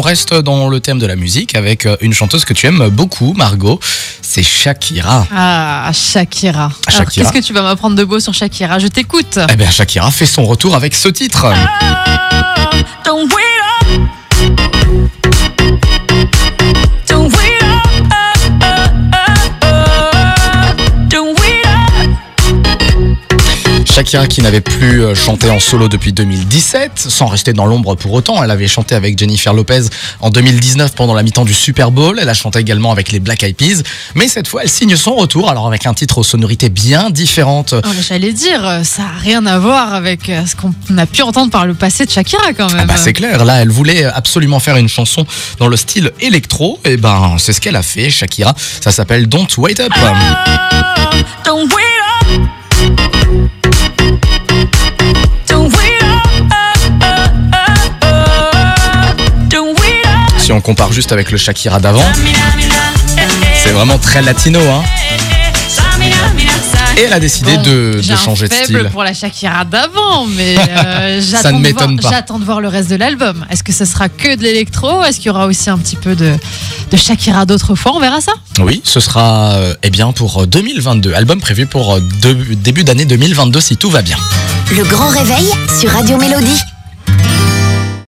on reste dans le thème de la musique avec euh, une chanteuse que tu aimes beaucoup, Margot. C'est Shakira. Ah, Shakira. Qu'est-ce que tu vas m'apprendre de beau sur Shakira? Je t'écoute. Eh bien, Shakira fait son retour avec ce titre. Don't Shakira qui n'avait plus euh, chanté en solo depuis 2017, sans rester dans l'ombre pour autant. Elle avait chanté avec Jennifer Lopez en 2019 pendant la mi-temps du Super Bowl. Elle a chanté également avec les Black Eyed Peas. Mais cette fois, elle signe son retour, alors avec un titre aux sonorités bien différentes. Oh, J'allais dire, euh, ça n'a rien à voir avec euh, ce qu'on a pu entendre par le passé de Shakira quand même. Ah bah c'est clair, là elle voulait absolument faire une chanson dans le style électro, et ben c'est ce qu'elle a fait, Shakira. Ça s'appelle Don't Wait Up. Don't wait Si on compare juste avec le Shakira d'avant, c'est vraiment très latino, hein. Et elle a décidé Bon, de, un changer de faible style. pour la Shakira d'avant, mais euh, Ça j'attends ne de m'étonne voir- pas. J'attends de voir le reste de l'album. Est-ce que ce sera que de l'électro? Est-ce qu'il y aura aussi un petit peu de, de Shakira d'autrefois On verra ça. Oui, ce sera euh, eh bien pour euh, 2022, album prévu pour euh, de- début d'année 2022 si tout va bien. Le grand réveil sur Radio Mélodie.